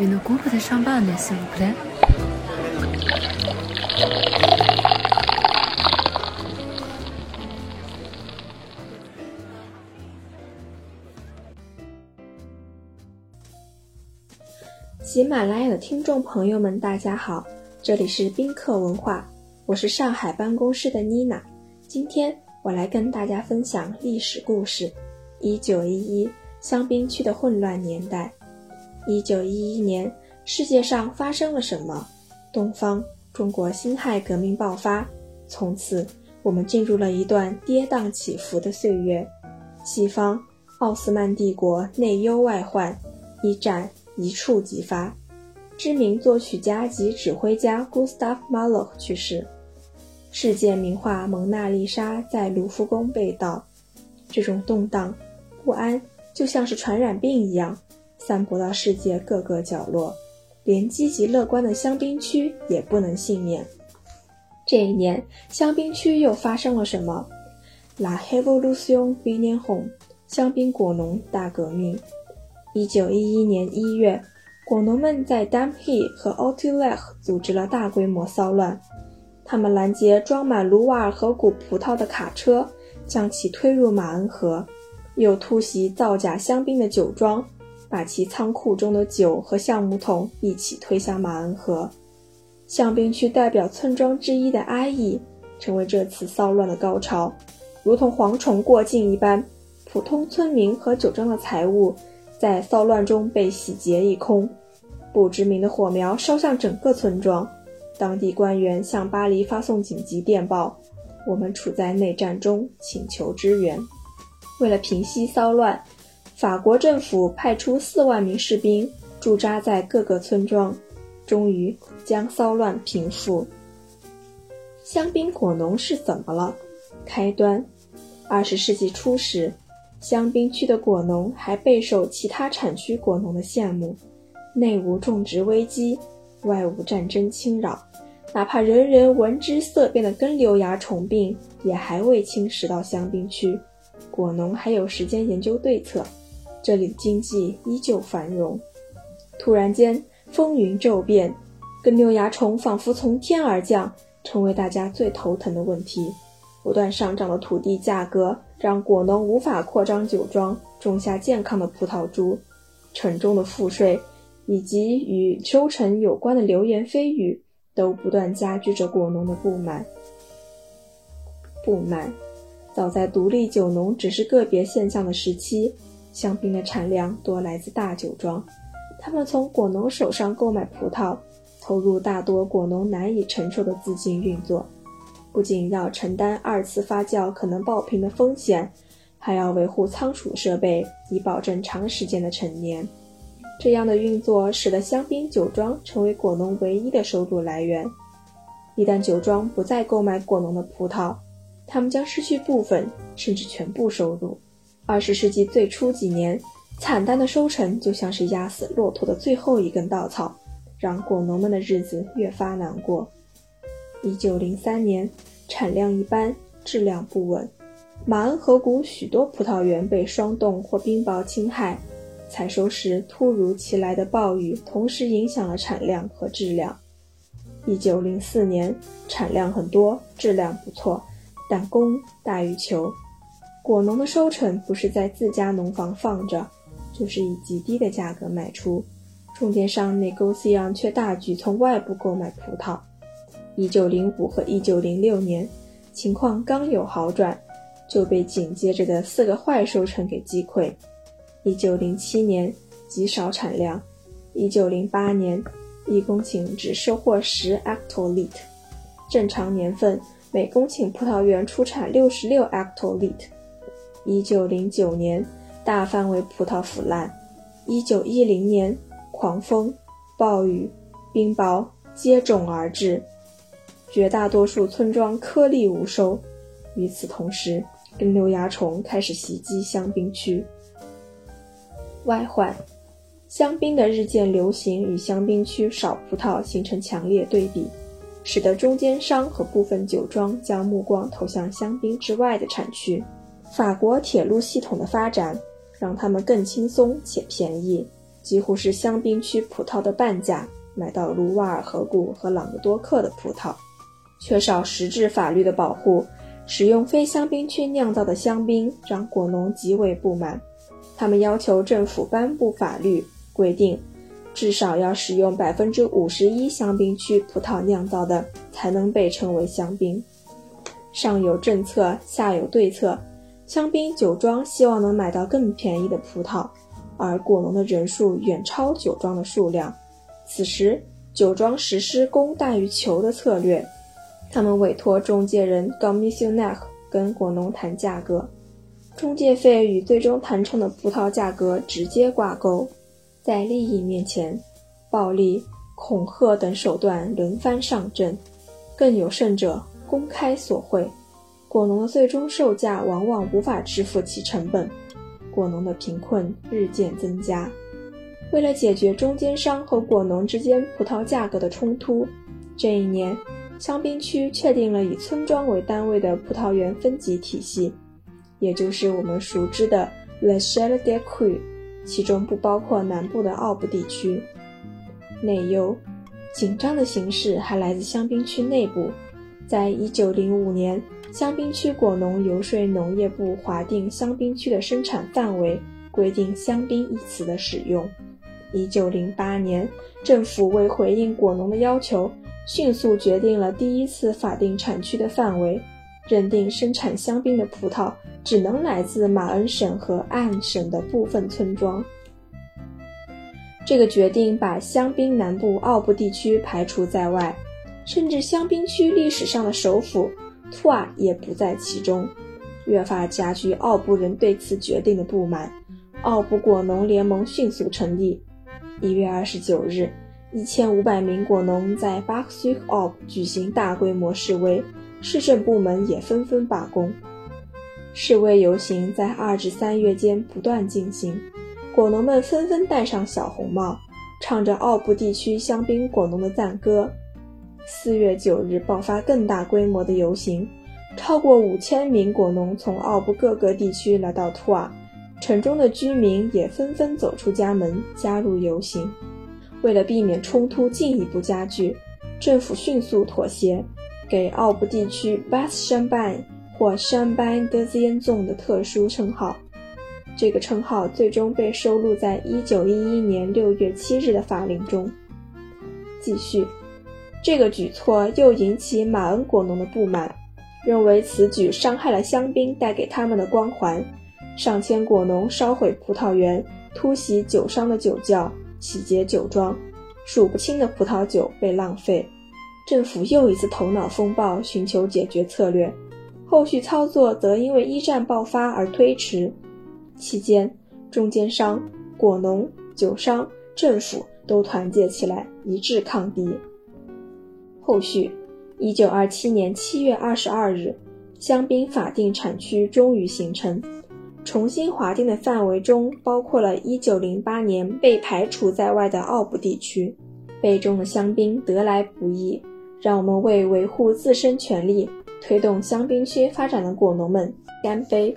Une coupe de champagne, s'il vous plaît. 喜马拉雅的听众朋友们，大家好，这里是宾客文化，我是上海办公室的妮娜。今天我来跟大家分享历史故事：一九一一香槟区的混乱年代。一九一一年，世界上发生了什么？东方中国辛亥革命爆发，从此我们进入了一段跌宕起伏的岁月。西方奥斯曼帝国内忧外患，一战一触即发。知名作曲家及指挥家 Gustav Mahler 去世，世界名画《蒙娜丽莎》在卢浮宫被盗。这种动荡不安就像是传染病一样。散播到世界各个角落，连积极乐观的香槟区也不能幸免。这一年，香槟区又发生了什么？La Révolution v i n e h o m e 香槟果农大革命。一九一一年一月，果农们在 Damhy 和 a u t i l e c 组织了大规模骚乱，他们拦截装满卢瓦尔河谷葡萄的卡车，将其推入马恩河，又突袭造假香槟的酒庄。把其仓库中的酒和橡木桶一起推向马恩河。香槟区代表村庄之一的阿义成为这次骚乱的高潮，如同蝗虫过境一般，普通村民和酒庄的财物在骚乱中被洗劫一空。不知名的火苗烧向整个村庄，当地官员向巴黎发送紧急电报：“我们处在内战中，请求支援。”为了平息骚乱。法国政府派出四万名士兵驻扎在各个村庄，终于将骚乱平复。香槟果农是怎么了？开端：二十世纪初时，香槟区的果农还备受其他产区果农的羡慕，内无种植危机，外无战争侵扰，哪怕人人闻之色变的根瘤蚜虫病也还未侵蚀到香槟区，果农还有时间研究对策。这里的经济依旧繁荣，突然间风云骤变，根瘤蚜虫仿佛从天而降，成为大家最头疼的问题。不断上涨的土地价格让果农无法扩张酒庄，种下健康的葡萄株。沉重的赋税以及与收成有关的流言蜚语，都不断加剧着果农的不满。不满，早在独立酒农只是个别现象的时期。香槟的产量多来自大酒庄，他们从果农手上购买葡萄，投入大多果农难以承受的资金运作，不仅要承担二次发酵可能爆瓶的风险，还要维护仓储设备以保证长时间的陈年。这样的运作使得香槟酒庄成为果农唯一的收入来源。一旦酒庄不再购买果农的葡萄，他们将失去部分甚至全部收入。二十世纪最初几年，惨淡的收成就像是压死骆驼的最后一根稻草，让果农们的日子越发难过。一九零三年，产量一般，质量不稳，马恩河谷许多葡萄园被霜冻或冰雹侵害，采收时突如其来的暴雨同时影响了产量和质量。一九零四年，产量很多，质量不错，但供大于求。果农的收成不是在自家农房放着，就是以极低的价格卖出。中间商 n e g o c i a n 却大举从外部购买葡萄。一九零五和一九零六年，情况刚有好转，就被紧接着的四个坏收成给击溃。一九零七年极少产量，一九零八年一公顷只收获十 actolit，正常年份每公顷葡萄园出产六十六 a c t o l i t e。一九零九年，大范围葡萄腐烂；一九一零年，狂风、暴雨、冰雹接踵而至，绝大多数村庄颗粒无收。与此同时，根瘤蚜虫开始袭击香槟区。外患：香槟的日渐流行与香槟区少葡萄形成强烈对比，使得中间商和部分酒庄将目光投向香槟之外的产区。法国铁路系统的发展让他们更轻松且便宜，几乎是香槟区葡萄的半价买到卢瓦尔河谷和朗格多克的葡萄。缺少实质法律的保护，使用非香槟区酿造的香槟让果农极为不满。他们要求政府颁布法律规定，至少要使用百分之五十一香槟区葡萄酿造的才能被称为香槟。上有政策，下有对策。香槟酒庄希望能买到更便宜的葡萄，而果农的人数远超酒庄的数量。此时，酒庄实施供大于求的策略。他们委托中介人 g o m i s s i o n a r 跟果农谈价格，中介费与最终谈成的葡萄价格直接挂钩。在利益面前，暴力、恐吓等手段轮番上阵，更有甚者，公开索贿。果农的最终售价往往无法支付其成本，果农的贫困日渐增加。为了解决中间商和果农之间葡萄价格的冲突，这一年，香槟区确定了以村庄为单位的葡萄园分级体系，也就是我们熟知的 Le Châle des Crus，其中不包括南部的奥布地区。内忧，紧张的形势还来自香槟区内部。在一九零五年，香槟区果农游说农业部划定香槟区的生产范围，规定“香槟”一词的使用。一九零八年，政府为回应果农的要求，迅速决定了第一次法定产区的范围，认定生产香槟的葡萄只能来自马恩省和岸省的部分村庄。这个决定把香槟南部奥布地区排除在外。甚至香槟区历史上的首府图瓦也不在其中，越发加剧奥布人对此决定的不满。奥布果农联盟迅速成立。一月二十九日，一千五百名果农在巴克苏奥布举行大规模示威，市政部门也纷纷罢工。示威游行在二至三月间不断进行，果农们纷纷戴上小红帽，唱着奥布地区香槟果农的赞歌。四月九日爆发更大规模的游行，超过五千名果农从奥布各个地区来到图尔，城中的居民也纷纷走出家门加入游行。为了避免冲突进一步加剧，政府迅速妥协，给奥布地区 b a s s h a m b a n 或 s h a m b a n d e z i e n z o n 的特殊称号。这个称号最终被收录在一九一一年六月七日的法令中。继续。这个举措又引起马恩果农的不满，认为此举伤害了香槟带给他们的光环。上千果农烧毁葡萄园，突袭酒商的酒窖，洗劫酒庄，数不清的葡萄酒被浪费。政府又一次头脑风暴，寻求解决策略。后续操作则因为一战爆发而推迟。期间，中间商、果农、酒商、政府都团结起来，一致抗敌。后续，一九二七年七月二十二日，香槟法定产区终于形成。重新划定的范围中包括了一九零八年被排除在外的奥布地区。杯中的香槟得来不易，让我们为维护自身权利、推动香槟区发展的果农们干杯！